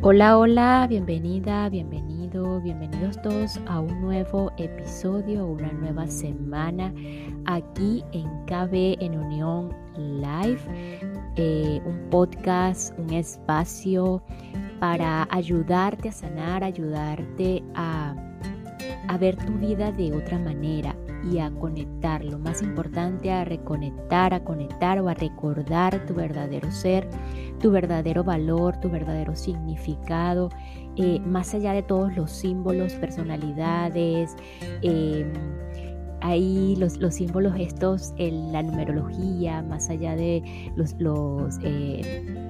Hola, hola, bienvenida, bienvenido, bienvenidos todos a un nuevo episodio, una nueva semana aquí en KB en Unión Live, eh, un podcast, un espacio para ayudarte a sanar, ayudarte a, a ver tu vida de otra manera a conectar, lo más importante, a reconectar, a conectar o a recordar tu verdadero ser tu verdadero valor, tu verdadero significado, eh, más allá de todos los símbolos, personalidades, eh, ahí los, símbolos estos, en la numerología, más allá de los, eh,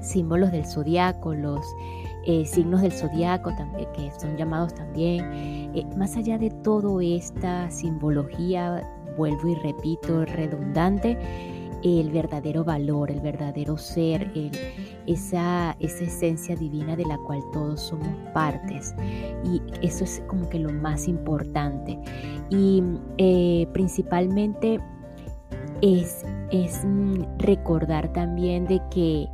símbolos del zodiaco, los signos del zodiaco que son llamados también, más allá de toda esta simbología, vuelvo y repito, redundante, el verdadero valor, el verdadero ser, esa, esa esencia divina de la cual todos somos partes. Y eso es como que lo más importante. Y eh, principalmente es, es recordar también de que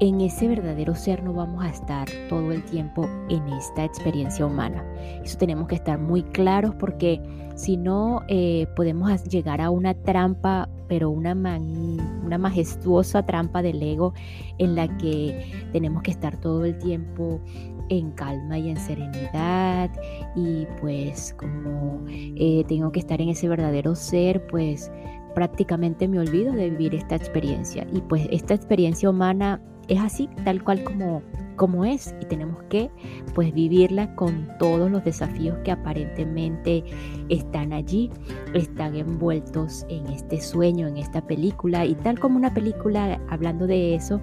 en ese verdadero ser no vamos a estar todo el tiempo en esta experiencia humana. Eso tenemos que estar muy claros porque si no eh, podemos llegar a una trampa, pero una, una majestuosa trampa del ego en la que tenemos que estar todo el tiempo en calma y en serenidad y pues como eh, tengo que estar en ese verdadero ser, pues prácticamente me olvido de vivir esta experiencia. Y pues esta experiencia humana es así, tal cual como, como es, y tenemos que pues vivirla con todos los desafíos que aparentemente están allí, están envueltos en este sueño, en esta película, y tal como una película, hablando de eso,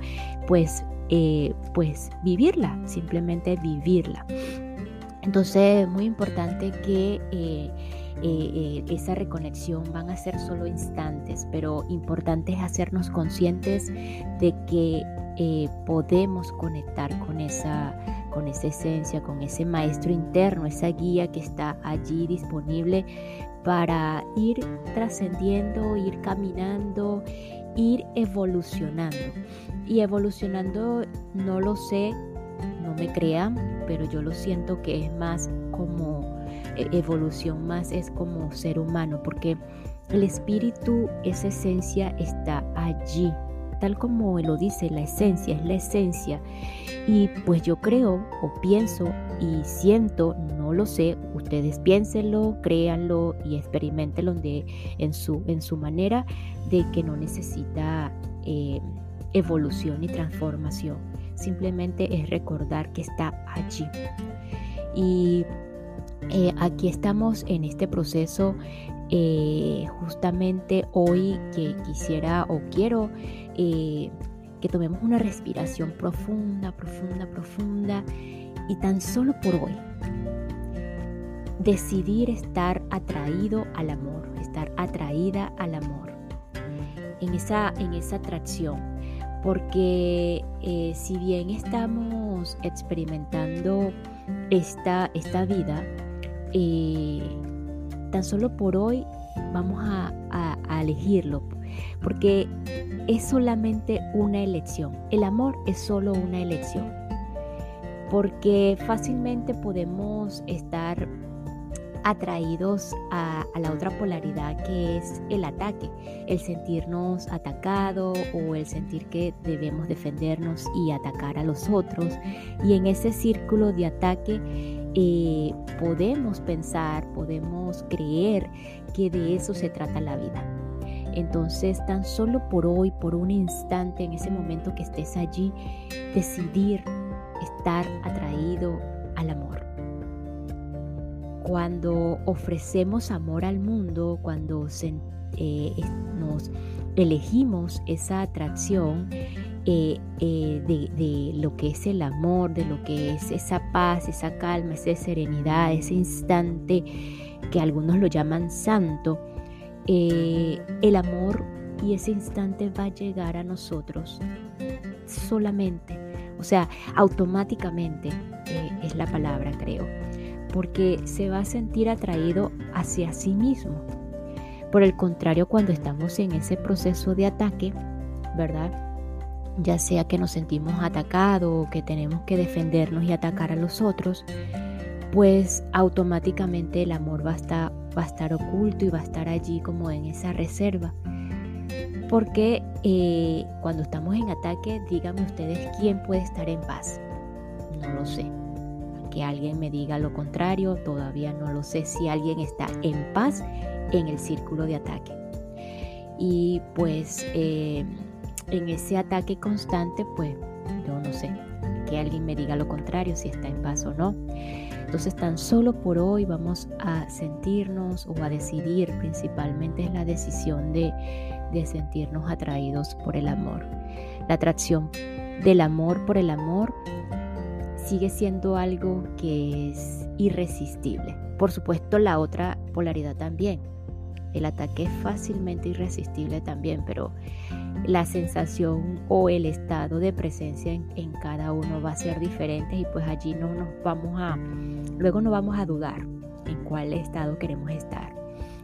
pues, eh, pues vivirla, simplemente vivirla. Entonces, muy importante que... Eh, eh, eh, esa reconexión van a ser solo instantes, pero importante es hacernos conscientes de que eh, podemos conectar con esa, con esa esencia, con ese maestro interno, esa guía que está allí disponible para ir trascendiendo, ir caminando, ir evolucionando. Y evolucionando, no lo sé, no me crean, pero yo lo siento que es más como evolución más es como ser humano, porque el espíritu, esa esencia está allí, tal como lo dice, la esencia es la esencia. Y pues yo creo o pienso y siento, no lo sé, ustedes piénsenlo, créanlo y experimentenlo de, en, su, en su manera de que no necesita eh, evolución y transformación. Simplemente es recordar que está allí. Y eh, aquí estamos en este proceso eh, justamente hoy que quisiera o quiero eh, que tomemos una respiración profunda, profunda, profunda y tan solo por hoy decidir estar atraído al amor, estar atraída al amor, en esa, en esa atracción. Porque si bien estamos experimentando esta, esta vida, eh, tan solo por hoy vamos a, elegirlo, porque es solamente una elección. El amor es solo una elección, porque fácilmente podemos estar atraídos a, la otra polaridad que es el ataque, el sentirnos atacado o el sentir que debemos defendernos y atacar a los otros. Y en ese círculo de ataque eh, podemos pensar, podemos creer que de eso se trata la vida. Entonces, tan solo por hoy, por un instante, en ese momento que estés allí, decidir estar atraído al amor. Cuando ofrecemos amor al mundo, cuando eh, nos elegimos esa atracción, eh, eh, de, lo que es el amor, de lo que es esa paz, esa calma, esa serenidad, ese instante que algunos lo llaman santo, el amor y ese instante va a llegar a nosotros solamente, o sea, automáticamente es la palabra, creo, porque se va a sentir atraído hacia sí mismo. Por el contrario, cuando estamos en ese proceso de ataque, ¿verdad? ya sea que nos sentimos atacados o que tenemos que defendernos y atacar a los otros, pues automáticamente el amor va a, estar, oculto y va a estar allí como en esa reserva. Porque eh, cuando estamos en ataque, díganme ustedes quién puede estar en paz. No lo sé. Que alguien me diga lo contrario, todavía no lo sé si alguien está en paz en el círculo de ataque. Y pues eh, en ese ataque constante, pues yo no sé, que alguien me diga lo contrario, si está en paz o no. Entonces tan solo por hoy vamos a sentirnos o a decidir, principalmente es la decisión de, de sentirnos atraídos por el amor. La atracción del amor por el amor sigue siendo algo que es irresistible. Por supuesto, la otra polaridad también, el ataque es fácilmente irresistible también, pero la sensación o el estado de presencia en, cada uno va a ser diferente y pues allí no nos vamos a, luego no vamos a dudar en cuál estado queremos estar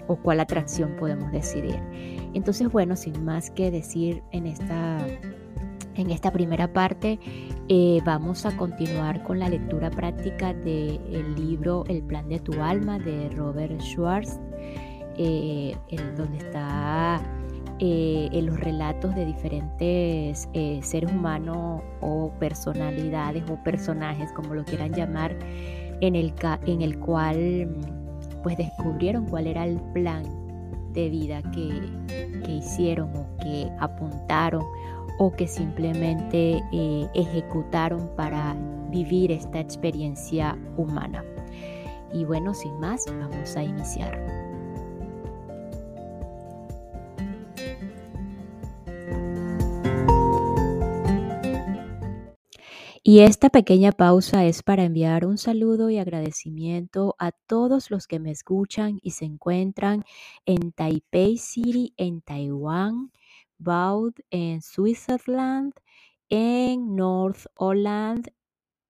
o cuál atracción podemos decidir. Entonces, bueno, sin más que decir en esta, en esta primera parte, eh, vamos a continuar con la lectura práctica del libro El plan de tu alma de Robert Schwartz eh, en donde está eh, en los relatos de diferentes seres humanos o personalidades o personajes, como lo quieran llamar, en el, en el cual pues descubrieron cuál era el plan de vida que, que hicieron o que apuntaron o que simplemente ejecutaron para vivir esta experiencia humana. Y bueno, sin más, vamos a iniciar. Y esta pequeña pausa es para enviar un saludo y agradecimiento a todos los que me escuchan y se encuentran en Taipei City, en Taiwán, Vaud, en Switzerland, en North Holland,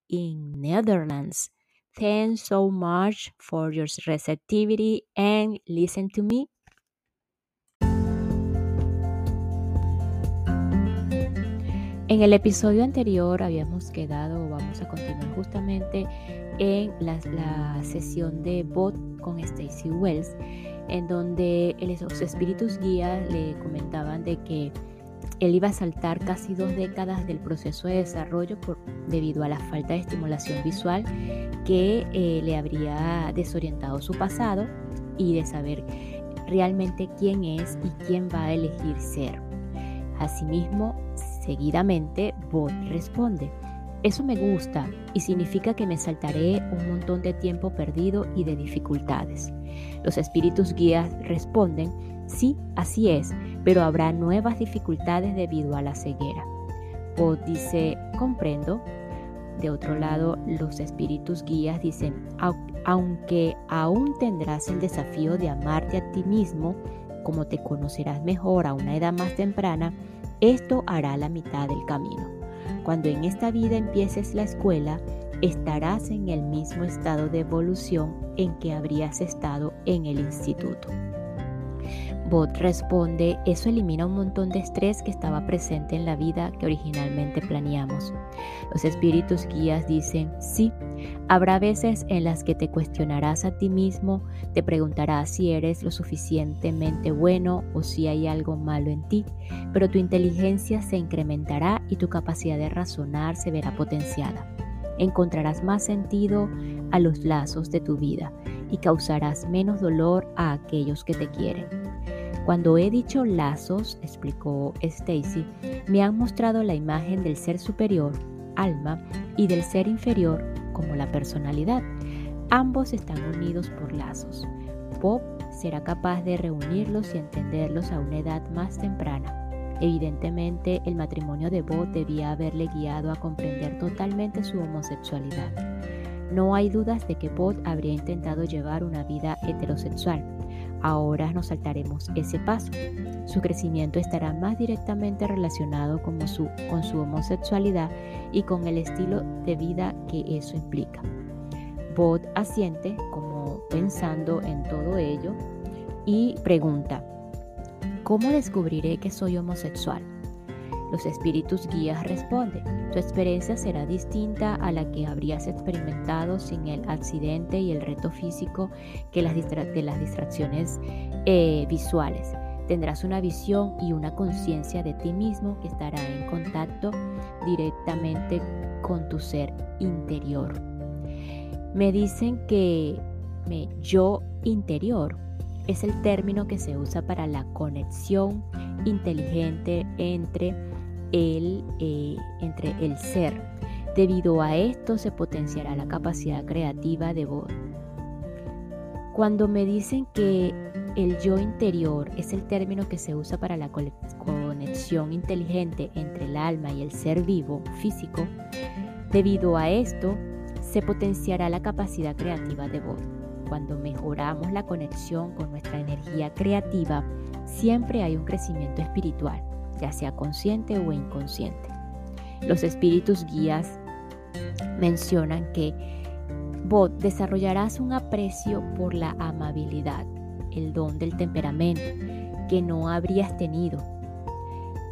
in Netherlands. Thanks so much for your receptivity and listen to me. En el episodio anterior habíamos quedado, vamos a continuar justamente en la, sesión de bot con Stacy Wells, en donde los espíritus guías le comentaban de que él iba a saltar casi dos décadas del proceso de desarrollo por, debido a la falta de estimulación visual que eh, le habría desorientado su pasado y de saber realmente quién es y quién va a elegir ser. Asimismo, seguidamente, Bot responde, eso me gusta y significa que me saltaré un montón de tiempo perdido y de dificultades. Los espíritus guías responden, sí, así es, pero habrá nuevas dificultades debido a la ceguera. Bot dice, comprendo. De otro lado, los espíritus guías dicen, aunque aún tendrás el desafío de amarte a ti mismo, como te conocerás mejor a una edad más temprana, esto hará la mitad del camino. Cuando en esta vida empieces la escuela, estarás en el mismo estado de evolución en que habrías estado en el instituto. Bot responde, eso elimina un montón de estrés que estaba presente en la vida que originalmente planeamos. Los espíritus guías dicen, sí, habrá veces en las que te cuestionarás a ti mismo, te preguntarás si eres lo suficientemente bueno o si hay algo malo en ti, pero tu inteligencia se incrementará y tu capacidad de razonar se verá potenciada. Encontrarás más sentido a los lazos de tu vida y causarás menos dolor a aquellos que te quieren. Cuando he dicho lazos, explicó Stacy, me han mostrado la imagen del ser superior, alma, y del ser inferior como la personalidad. Ambos están unidos por lazos. Bob será capaz de reunirlos y entenderlos a una edad más temprana. Evidentemente, el matrimonio de Bob debía haberle guiado a comprender totalmente su homosexualidad. No hay dudas de que Bob habría intentado llevar una vida heterosexual, Ahora nos saltaremos ese paso. Su crecimiento estará más directamente relacionado con su, homosexualidad y con el estilo de vida que eso implica. Bot asiente como pensando en todo ello y pregunta, ¿cómo descubriré que soy homosexual? Los espíritus guías responden, tu experiencia será distinta a la que habrías experimentado sin el accidente y el reto físico que las de las distracciones eh, visuales. Tendrás una visión y una conciencia de ti mismo que estará en contacto directamente con tu ser interior. Me dicen que me, yo interior es el término que se usa para la conexión inteligente entre el, eh, entre el ser. Debido a esto se potenciará la capacidad creativa de vos. Cuando me dicen que el yo interior es el término que se usa para la conexión inteligente entre el alma y el ser vivo físico, debido a esto se potenciará la capacidad creativa de vos. Cuando mejoramos la conexión con nuestra energía creativa, siempre hay un crecimiento espiritual ya sea consciente o inconsciente. Los espíritus guías mencionan que vos desarrollarás un aprecio por la amabilidad, el don del temperamento que no habrías tenido.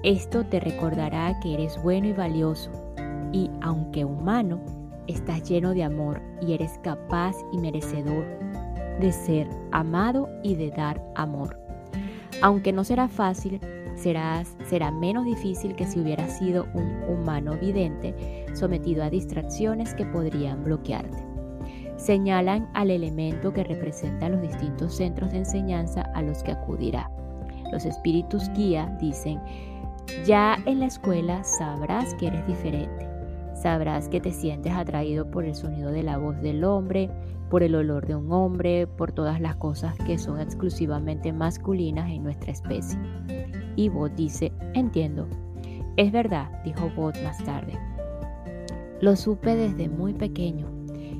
Esto te recordará que eres bueno y valioso y aunque humano, estás lleno de amor y eres capaz y merecedor de ser amado y de dar amor. Aunque no será fácil, será menos difícil que si hubieras sido un humano vidente sometido a distracciones que podrían bloquearte. Señalan al elemento que representa los distintos centros de enseñanza a los que acudirá. Los espíritus guía dicen, ya en la escuela sabrás que eres diferente. Sabrás que te sientes atraído por el sonido de la voz del hombre, por el olor de un hombre, por todas las cosas que son exclusivamente masculinas en nuestra especie. Y Bot dice, entiendo. Es verdad, dijo Bot más tarde. Lo supe desde muy pequeño.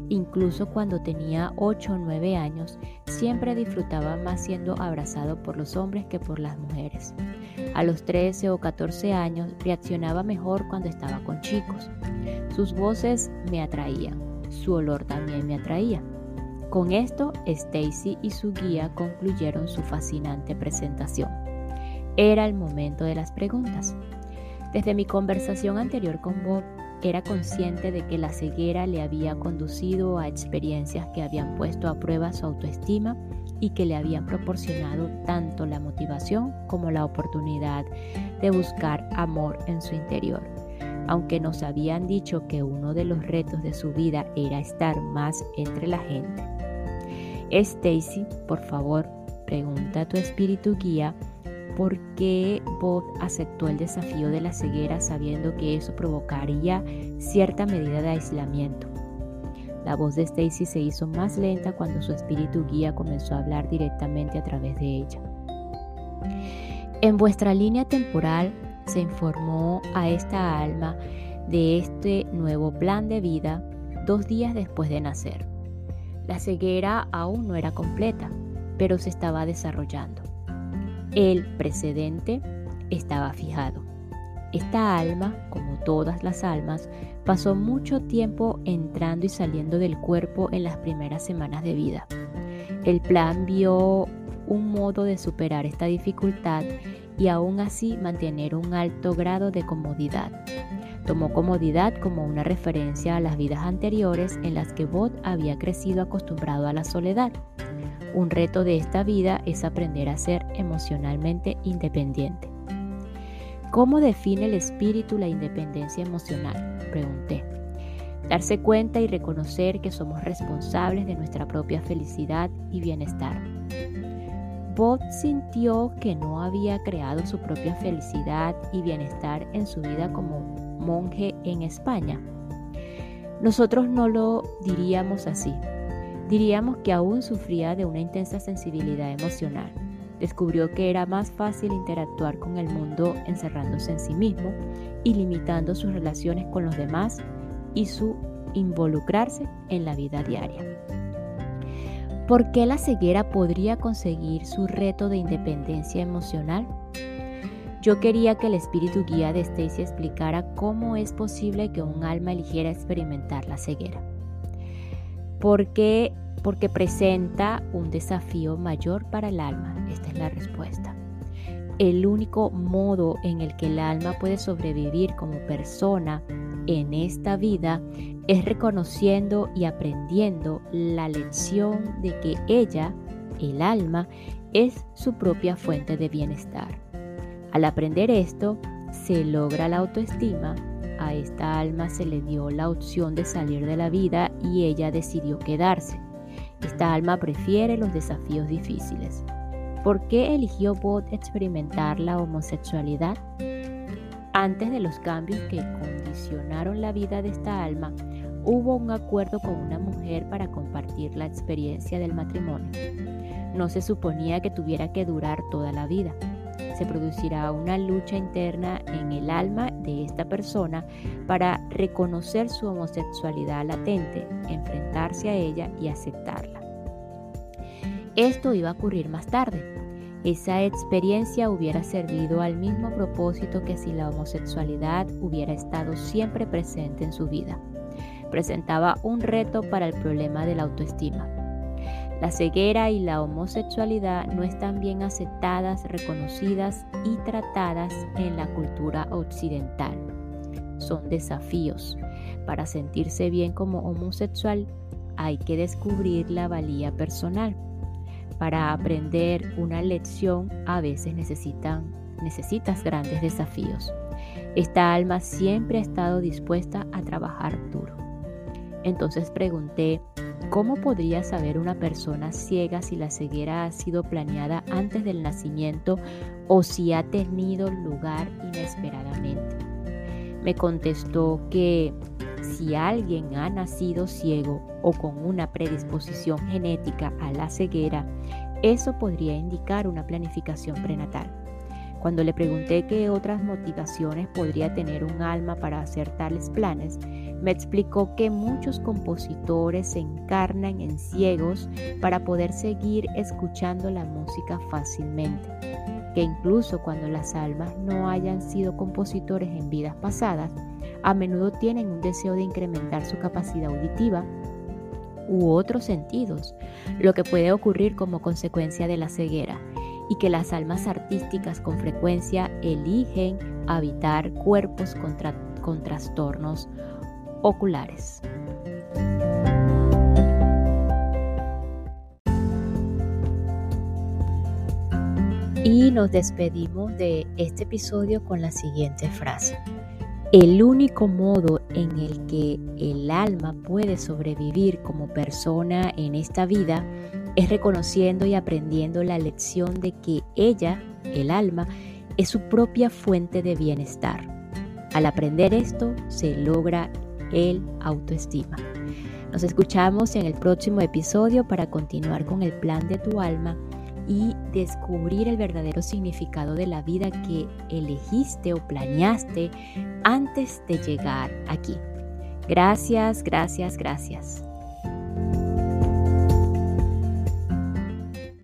Incluso cuando tenía 8 o 9 años, siempre disfrutaba más siendo abrazado por los hombres que por las mujeres. A los 13 o 14 años reaccionaba mejor cuando estaba con chicos. Sus voces me atraían, su olor también me atraía. Con esto, Stacy y su guía concluyeron su fascinante presentación. Era el momento de las preguntas. Desde mi conversación anterior con Bob, era consciente de que la ceguera le había conducido a experiencias que habían puesto a prueba su autoestima y que le habían proporcionado tanto la motivación como la oportunidad de buscar amor en su interior. Aunque nos habían dicho que uno de los retos de su vida era estar más entre la gente. Stacy, por favor, pregunta a tu espíritu guía por qué Bob aceptó el desafío de la ceguera sabiendo que eso provocaría cierta medida de aislamiento. La voz de Stacy se hizo más lenta cuando su espíritu guía comenzó a hablar directamente a través de ella. En vuestra línea temporal se informó a esta alma de este nuevo plan de vida dos días después de nacer. La ceguera aún no era completa, pero se estaba desarrollando. El precedente estaba fijado. Esta alma, como todas las almas, pasó mucho tiempo entrando y saliendo del cuerpo en las primeras semanas de vida. El plan vio un modo de superar esta dificultad y aún así mantener un alto grado de comodidad. Tomó comodidad como una referencia a las vidas anteriores en las que Bot había crecido acostumbrado a la soledad un reto de esta vida es aprender a ser emocionalmente independiente. ¿Cómo define el espíritu la independencia emocional? Pregunté. Darse cuenta y reconocer que somos responsables de nuestra propia felicidad y bienestar. Bob sintió que no había creado su propia felicidad y bienestar en su vida como monje en España. Nosotros no lo diríamos así, Diríamos que aún sufría de una intensa sensibilidad emocional. Descubrió que era más fácil interactuar con el mundo encerrándose en sí mismo y limitando sus relaciones con los demás y su involucrarse en la vida diaria. ¿Por qué la ceguera podría conseguir su reto de independencia emocional? Yo quería que el espíritu guía de Stacy explicara cómo es posible que un alma eligiera experimentar la ceguera porque, porque presenta un desafío mayor para el alma. Esta es la respuesta. el único modo en el que el alma puede sobrevivir como persona en esta vida es reconociendo y aprendiendo la lección de que ella, el alma, es su propia fuente de bienestar. Al aprender esto, se logra la autoestima, a esta alma se le dio la opción de salir de la vida y ella decidió quedarse. Esta alma prefiere los desafíos difíciles. ¿Por qué eligió Bot experimentar la homosexualidad? Antes de los cambios que condicionaron la vida de esta alma, hubo un acuerdo con una mujer para compartir la experiencia del matrimonio. No se suponía que tuviera que durar toda la vida. Se producirá una lucha interna en el alma de esta persona para reconocer su homosexualidad latente, enfrentarse a ella y aceptarla. Esto iba a ocurrir más tarde. Esa experiencia hubiera servido al mismo propósito que si la homosexualidad hubiera estado siempre presente en su vida. Presentaba un reto para el problema de la autoestima. La ceguera y la homosexualidad no están bien aceptadas, reconocidas y tratadas en la cultura occidental. Son desafíos. Para sentirse bien como homosexual hay que descubrir la valía personal. Para aprender una lección a veces necesitan, necesitas grandes desafíos. Esta alma siempre ha estado dispuesta a trabajar duro. Entonces pregunté, ¿cómo podría saber una persona ciega si la ceguera ha sido planeada antes del nacimiento o si ha tenido lugar inesperadamente? Me contestó que si alguien ha nacido ciego o con una predisposición genética a la ceguera, eso podría indicar una planificación prenatal. Cuando le pregunté qué otras motivaciones podría tener un alma para hacer tales planes, me explicó que muchos compositores se encarnan en ciegos para poder seguir escuchando la música fácilmente, que incluso cuando las almas no hayan sido compositores en vidas pasadas, a menudo tienen un deseo de incrementar su capacidad auditiva u otros sentidos, lo que puede ocurrir como consecuencia de la ceguera, y que las almas artísticas con frecuencia eligen habitar cuerpos con trastornos oculares. Y nos despedimos de este episodio con la siguiente frase. El único modo en el que el alma puede sobrevivir como persona en esta vida es reconociendo y aprendiendo la lección de que ella, el alma, es su propia fuente de bienestar. Al aprender esto, se logra el autoestima. Nos escuchamos en el próximo episodio para continuar con el plan de tu alma y descubrir el verdadero significado de la vida que elegiste o planeaste antes de llegar aquí. Gracias, gracias, gracias.